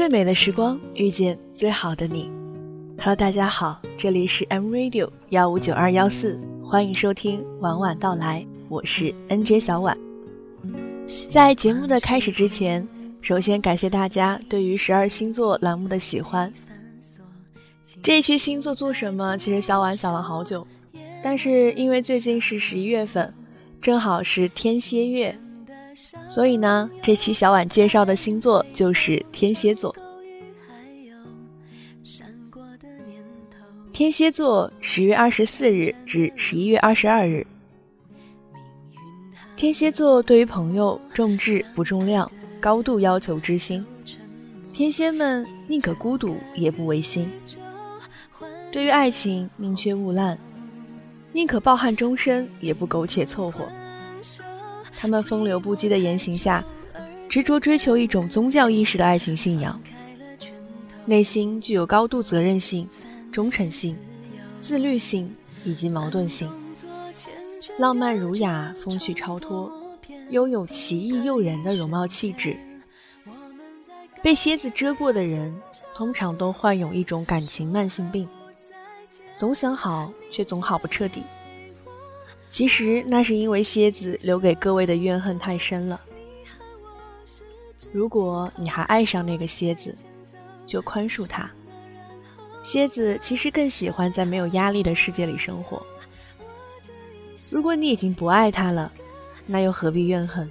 最美的时光遇见最好的你。Hello，大家好，这里是 M Radio 幺五九二幺四，欢迎收听晚晚到来，我是 NJ 小婉。在节目的开始之前，首先感谢大家对于十二星座栏目的喜欢。这一期星座做什么？其实小婉想了好久，但是因为最近是十一月份，正好是天蝎月，所以呢，这期小婉介绍的星座就是天蝎座。天蝎座，十月二十四日至十一月二十二日。天蝎座对于朋友重质不重量，高度要求知心。天蝎们宁可孤独也不违心。对于爱情宁缺毋滥，宁可抱憾终身也不苟且凑合。他们风流不羁的言行下，执着追求一种宗教意识的爱情信仰，内心具有高度责任性。忠诚性、自律性以及矛盾性，浪漫儒雅、风趣超脱，拥有奇异诱人的容貌气质。被蝎子蛰过的人，通常都患有一种感情慢性病，总想好，却总好不彻底。其实那是因为蝎子留给各位的怨恨太深了。如果你还爱上那个蝎子，就宽恕他。蝎子其实更喜欢在没有压力的世界里生活。如果你已经不爱他了，那又何必怨恨？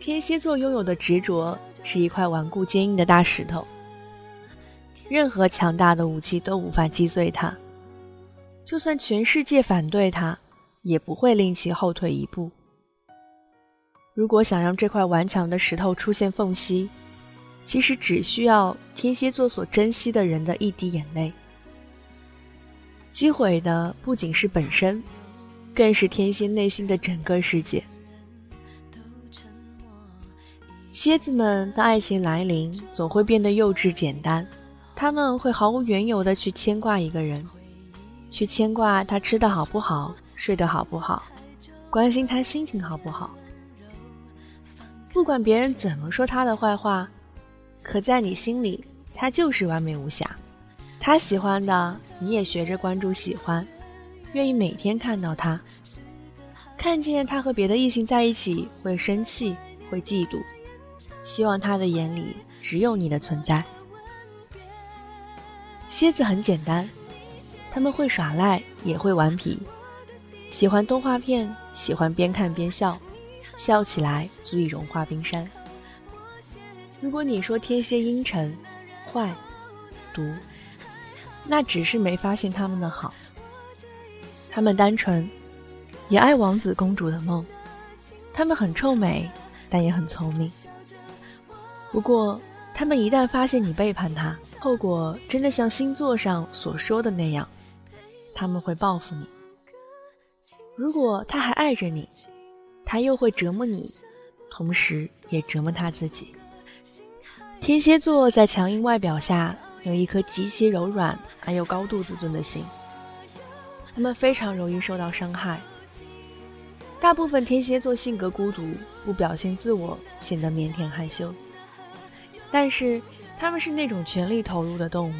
天蝎座拥有的执着是一块顽固坚硬的大石头，任何强大的武器都无法击碎它，就算全世界反对他，也不会令其后退一步。如果想让这块顽强的石头出现缝隙，其实只需要天蝎座所珍惜的人的一滴眼泪，击毁的不仅是本身，更是天蝎内心的整个世界。蝎子们的爱情来临，总会变得幼稚简单，他们会毫无缘由的去牵挂一个人，去牵挂他吃的好不好，睡得好不好，关心他心情好不好，不管别人怎么说他的坏话。可在你心里，他就是完美无瑕。他喜欢的，你也学着关注喜欢，愿意每天看到他，看见他和别的异性在一起会生气，会嫉妒，希望他的眼里只有你的存在。蝎子很简单，他们会耍赖，也会顽皮，喜欢动画片，喜欢边看边笑，笑起来足以融化冰山。如果你说天蝎阴沉、坏、毒，那只是没发现他们的好。他们单纯，也爱王子公主的梦。他们很臭美，但也很聪明。不过，他们一旦发现你背叛他，后果真的像星座上所说的那样，他们会报复你。如果他还爱着你，他又会折磨你，同时也折磨他自己。天蝎座在强硬外表下有一颗极其柔软而又高度自尊的心，他们非常容易受到伤害。大部分天蝎座性格孤独，不表现自我，显得腼腆害羞。但是他们是那种全力投入的动物，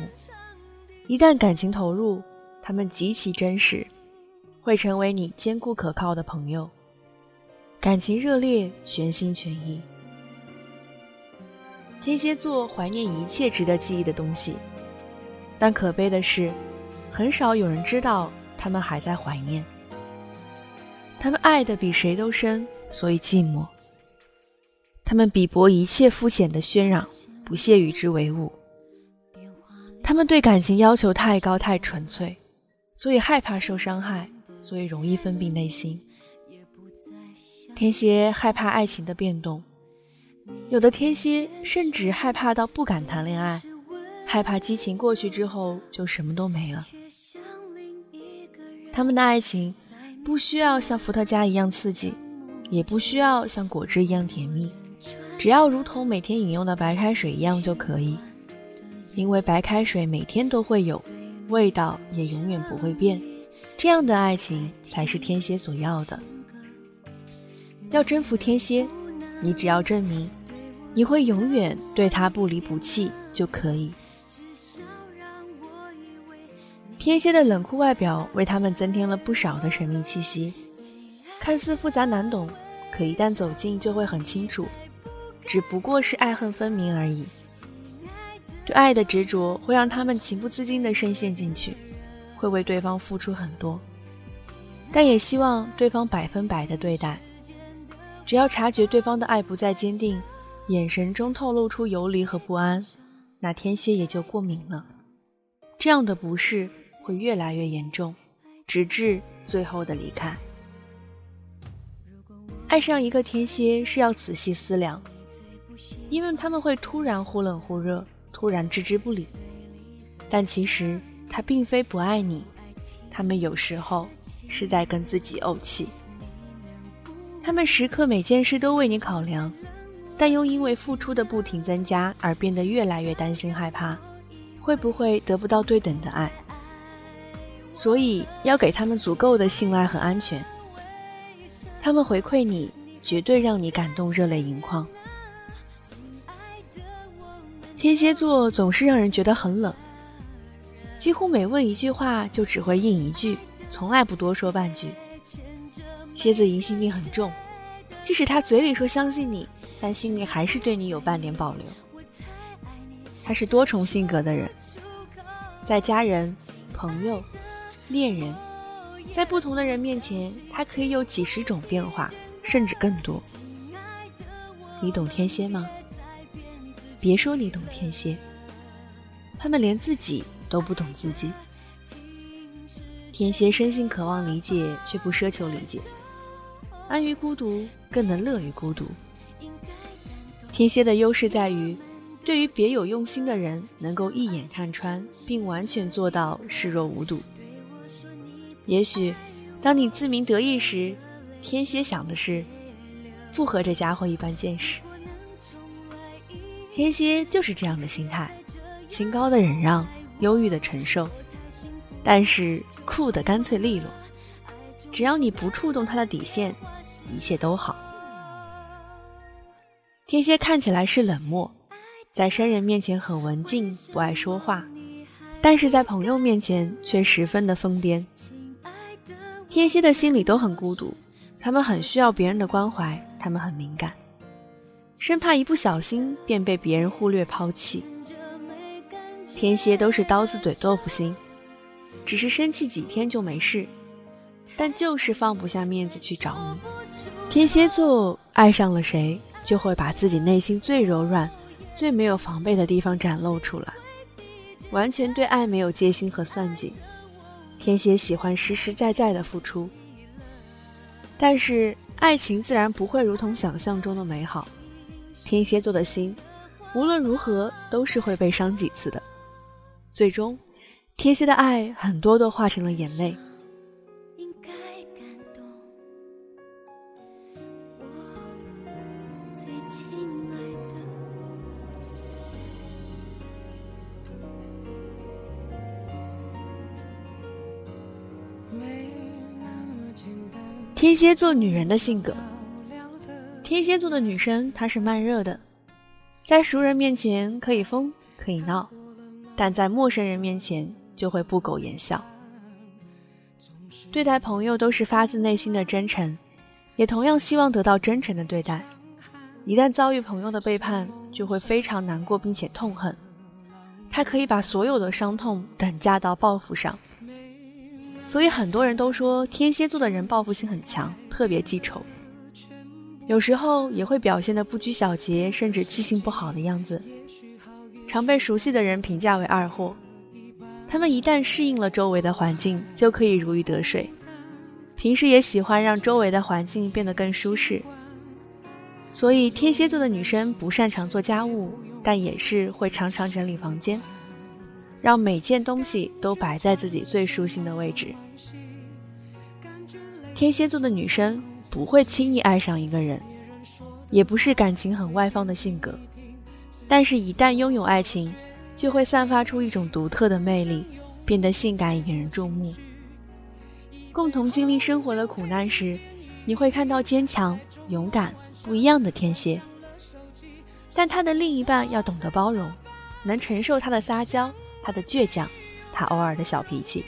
一旦感情投入，他们极其真实，会成为你坚固可靠的朋友，感情热烈，全心全意。天蝎座怀念一切值得记忆的东西，但可悲的是，很少有人知道他们还在怀念。他们爱的比谁都深，所以寂寞。他们鄙薄一切肤浅的喧嚷，不屑与之为伍。他们对感情要求太高太纯粹，所以害怕受伤害，所以容易封闭内心。天蝎害怕爱情的变动。有的天蝎甚至害怕到不敢谈恋爱，害怕激情过去之后就什么都没了。他们的爱情不需要像伏特加一样刺激，也不需要像果汁一样甜蜜，只要如同每天饮用的白开水一样就可以。因为白开水每天都会有，味道也永远不会变。这样的爱情才是天蝎所要的。要征服天蝎。你只要证明，你会永远对他不离不弃就可以。天蝎的冷酷外表为他们增添了不少的神秘气息，看似复杂难懂，可一旦走近就会很清楚，只不过是爱恨分明而已。对爱的执着会让他们情不自禁地深陷进去，会为对方付出很多，但也希望对方百分百的对待。只要察觉对方的爱不再坚定，眼神中透露出游离和不安，那天蝎也就过敏了。这样的不适。会越来越严重，直至最后的离开。爱上一个天蝎是要仔细思量，因为他们会突然忽冷忽热，突然置之不理。但其实他并非不爱你，他们有时候是在跟自己怄气。他们时刻每件事都为你考量，但又因为付出的不停增加而变得越来越担心害怕，会不会得不到对等的爱？所以要给他们足够的信赖和安全，他们回馈你，绝对让你感动热泪盈眶。天蝎座总是让人觉得很冷，几乎每问一句话就只会应一句，从来不多说半句。蝎子疑心病很重，即使他嘴里说相信你，但心里还是对你有半点保留。他是多重性格的人，在家人、朋友。恋人，在不同的人面前，他可以有几十种变化，甚至更多。你懂天蝎吗？别说你懂天蝎，他们连自己都不懂自己。天蝎生性渴望理解，却不奢求理解，安于孤独，更能乐于孤独。天蝎的优势在于，对于别有用心的人，能够一眼看穿，并完全做到视若无睹。也许，当你自鸣得意时，天蝎想的是，不和这家伙一般见识。天蝎就是这样的心态，清高的忍让，忧郁的承受，但是酷的干脆利落。只要你不触动他的底线，一切都好。天蝎看起来是冷漠，在生人面前很文静，不爱说话，但是在朋友面前却十分的疯癫。天蝎的心里都很孤独，他们很需要别人的关怀，他们很敏感，生怕一不小心便被别人忽略抛弃。天蝎都是刀子嘴豆腐心，只是生气几天就没事，但就是放不下面子去找你。天蝎座爱上了谁，就会把自己内心最柔软、最没有防备的地方展露出来，完全对爱没有戒心和算计。天蝎喜欢实实在在的付出，但是爱情自然不会如同想象中的美好。天蝎座的心，无论如何都是会被伤几次的。最终，天蝎的爱很多都化成了眼泪。天蝎座女人的性格，天蝎座的女生她是慢热的，在熟人面前可以疯可以闹，但在陌生人面前就会不苟言笑。对待朋友都是发自内心的真诚，也同样希望得到真诚的对待。一旦遭遇朋友的背叛，就会非常难过并且痛恨，他可以把所有的伤痛等价到报复上。所以很多人都说天蝎座的人报复心很强，特别记仇，有时候也会表现得不拘小节，甚至记性不好的样子，常被熟悉的人评价为二货。他们一旦适应了周围的环境，就可以如鱼得水，平时也喜欢让周围的环境变得更舒适。所以天蝎座的女生不擅长做家务，但也是会常常整理房间。让每件东西都摆在自己最舒心的位置。天蝎座的女生不会轻易爱上一个人，也不是感情很外放的性格，但是，一旦拥有爱情，就会散发出一种独特的魅力，变得性感引人注目。共同经历生活的苦难时，你会看到坚强、勇敢、不一样的天蝎。但他的另一半要懂得包容，能承受他的撒娇、他的倔强、他偶尔的小脾气。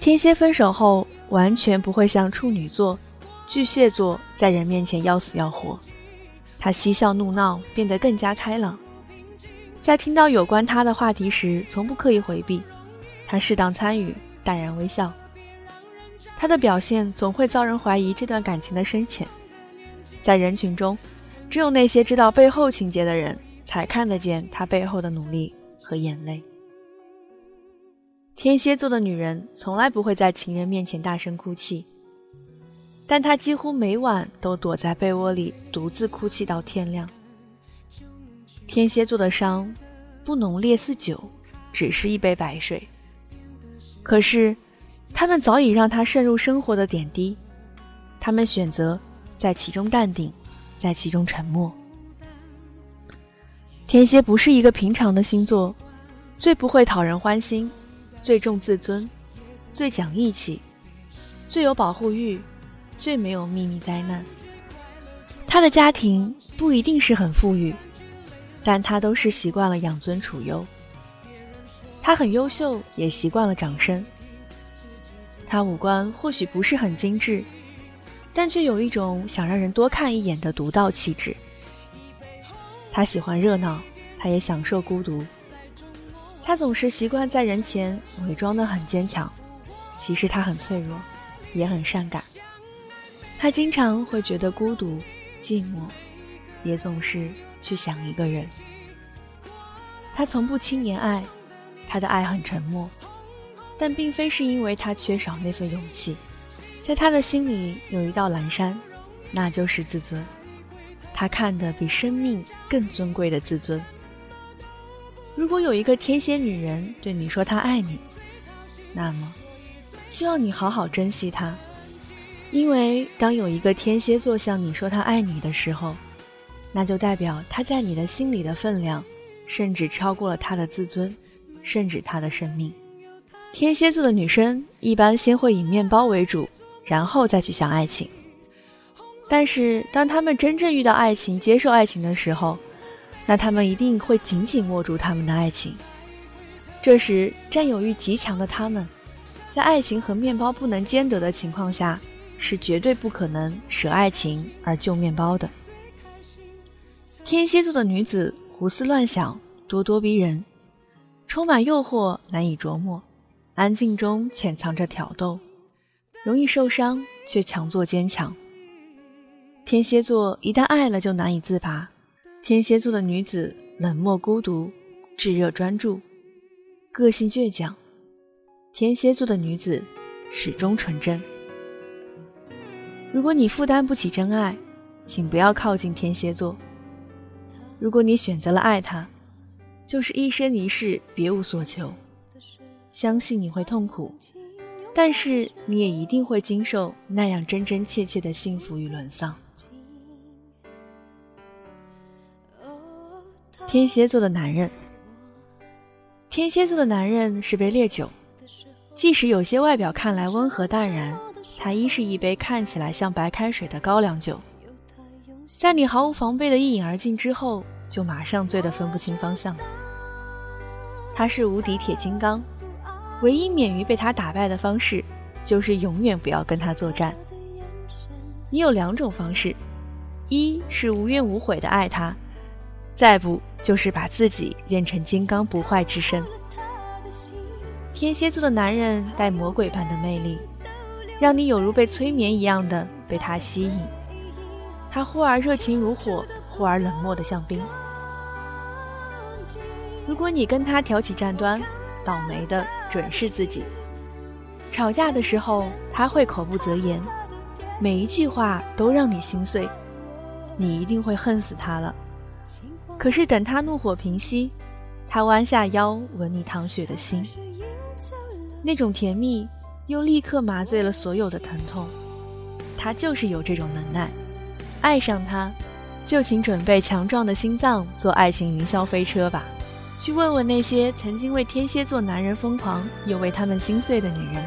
天蝎分手后，完全不会像处女座、巨蟹座在人面前要死要活，他嬉笑怒闹，变得更加开朗。在听到有关他的话题时，从不刻意回避，他适当参与，淡然微笑。他的表现总会遭人怀疑这段感情的深浅，在人群中，只有那些知道背后情节的人才看得见他背后的努力和眼泪。天蝎座的女人从来不会在情人面前大声哭泣，但他几乎每晚都躲在被窝里独自哭泣到天亮。天蝎座的伤，不浓烈似酒，只是一杯白水，可是。他们早已让他渗入生活的点滴，他们选择在其中淡定，在其中沉默。天蝎不是一个平常的星座，最不会讨人欢心，最重自尊，最讲义气，最有保护欲，最没有秘密灾难。他的家庭不一定是很富裕，但他都是习惯了养尊处优。他很优秀，也习惯了掌声。他五官或许不是很精致，但却有一种想让人多看一眼的独到气质。他喜欢热闹，他也享受孤独。他总是习惯在人前伪装得很坚强，其实他很脆弱，也很善感。他经常会觉得孤独、寂寞，也总是去想一个人。他从不轻言爱，他的爱很沉默。但并非是因为他缺少那份勇气，在他的心里有一道阑珊，那就是自尊。他看得比生命更尊贵的自尊。如果有一个天蝎女人对你说她爱你，那么，希望你好好珍惜她，因为当有一个天蝎座向你说他爱你的时候，那就代表他在你的心里的分量，甚至超过了他的自尊，甚至他的生命。天蝎座的女生一般先会以面包为主，然后再去想爱情。但是，当他们真正遇到爱情、接受爱情的时候，那他们一定会紧紧握住他们的爱情。这时，占有欲极强的他们，在爱情和面包不能兼得的情况下，是绝对不可能舍爱情而救面包的。天蝎座的女子胡思乱想，咄咄逼人，充满诱惑，难以琢磨。安静中潜藏着挑逗，容易受伤却强作坚强。天蝎座一旦爱了就难以自拔。天蝎座的女子冷漠孤独，炙热专注，个性倔强。天蝎座的女子始终纯真。如果你负担不起真爱，请不要靠近天蝎座。如果你选择了爱他，就是一生一世别无所求。相信你会痛苦，但是你也一定会经受那样真真切切的幸福与沦丧。天蝎座的男人，天蝎座的男人是杯烈酒，即使有些外表看来温和淡然，他依是一杯看起来像白开水的高粱酒，在你毫无防备的一饮而尽之后，就马上醉得分不清方向。他是无敌铁金刚。唯一免于被他打败的方式，就是永远不要跟他作战。你有两种方式：一是无怨无悔的爱他，再不就是把自己练成金刚不坏之身。天蝎座的男人带魔鬼般的魅力，让你有如被催眠一样的被他吸引。他忽而热情如火，忽而冷漠的像冰。如果你跟他挑起战端，倒霉的准是自己。吵架的时候，他会口不择言，每一句话都让你心碎，你一定会恨死他了。可是等他怒火平息，他弯下腰吻你淌血的心，那种甜蜜又立刻麻醉了所有的疼痛。他就是有这种能耐，爱上他，就请准备强壮的心脏坐爱情云霄飞车吧。去问问那些曾经为天蝎座男人疯狂又为他们心碎的女人，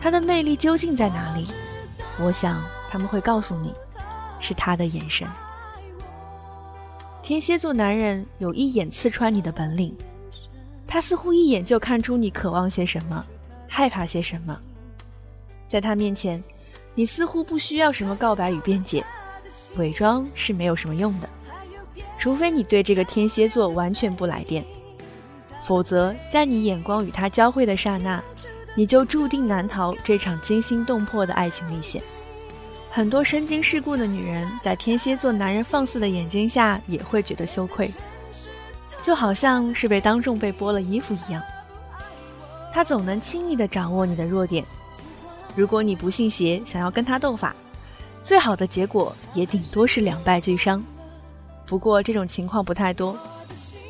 他的魅力究竟在哪里？我想他们会告诉你，是他的眼神。天蝎座男人有一眼刺穿你的本领，他似乎一眼就看出你渴望些什么，害怕些什么。在他面前，你似乎不需要什么告白与辩解，伪装是没有什么用的，除非你对这个天蝎座完全不来电，否则在你眼光与他交汇的刹那，你就注定难逃这场惊心动魄的爱情历险。很多身经世故的女人，在天蝎座男人放肆的眼睛下，也会觉得羞愧，就好像是被当众被剥了衣服一样。他总能轻易地掌握你的弱点，如果你不信邪，想要跟他斗法，最好的结果也顶多是两败俱伤。不过这种情况不太多，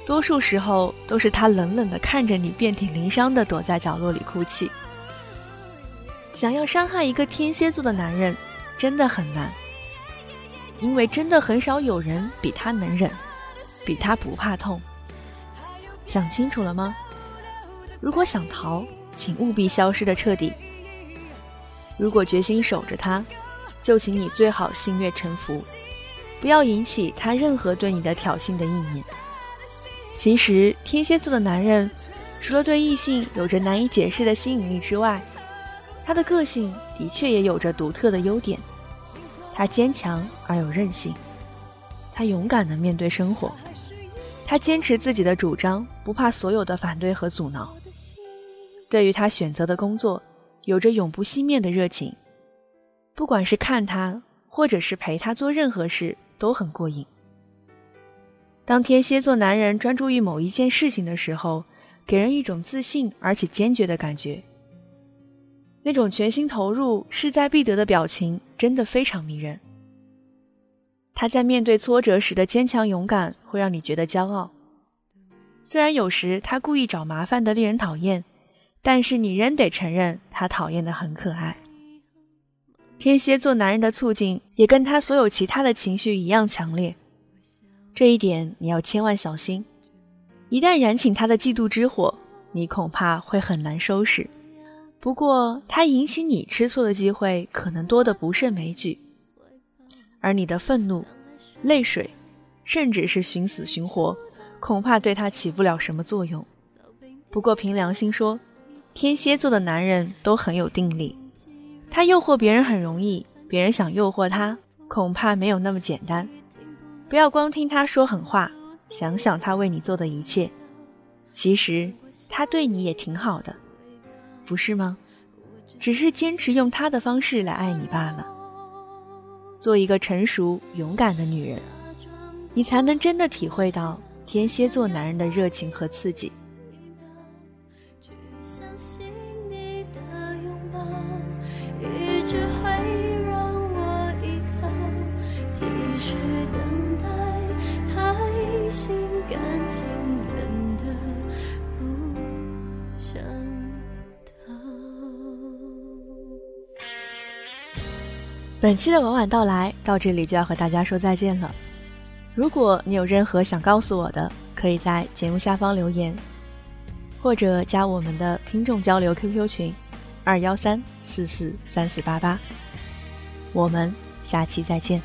多数时候都是他冷冷地看着你，遍体鳞伤地躲在角落里哭泣。想要伤害一个天蝎座的男人。真的很难，因为真的很少有人比他能忍，比他不怕痛。想清楚了吗？如果想逃，请务必消失的彻底；如果决心守着他，就请你最好心悦诚服，不要引起他任何对你的挑衅的意念。其实，天蝎座的男人，除了对异性有着难以解释的吸引力之外，他的个性的确也有着独特的优点。他坚强而有韧性，他勇敢地面对生活，他坚持自己的主张，不怕所有的反对和阻挠。对于他选择的工作，有着永不熄灭的热情。不管是看他，或者是陪他做任何事，都很过瘾。当天蝎座男人专注于某一件事情的时候，给人一种自信而且坚决的感觉。那种全心投入、势在必得的表情，真的非常迷人。他在面对挫折时的坚强勇敢，会让你觉得骄傲。虽然有时他故意找麻烦的令人讨厌，但是你仍得承认他讨厌的很可爱。天蝎座男人的促进，也跟他所有其他的情绪一样强烈，这一点你要千万小心。一旦燃起他的嫉妒之火，你恐怕会很难收拾。不过，他引起你吃醋的机会可能多得不胜枚举，而你的愤怒、泪水，甚至是寻死寻活，恐怕对他起不了什么作用。不过，凭良心说，天蝎座的男人都很有定力，他诱惑别人很容易，别人想诱惑他，恐怕没有那么简单。不要光听他说狠话，想想他为你做的一切，其实他对你也挺好的。不是吗？只是坚持用他的方式来爱你罢了。做一个成熟勇敢的女人，你才能真的体会到天蝎座男人的热情和刺激。本期的晚晚到来到这里就要和大家说再见了。如果你有任何想告诉我的，可以在节目下方留言，或者加我们的听众交流 QQ 群二幺三四四三四八八。我们下期再见。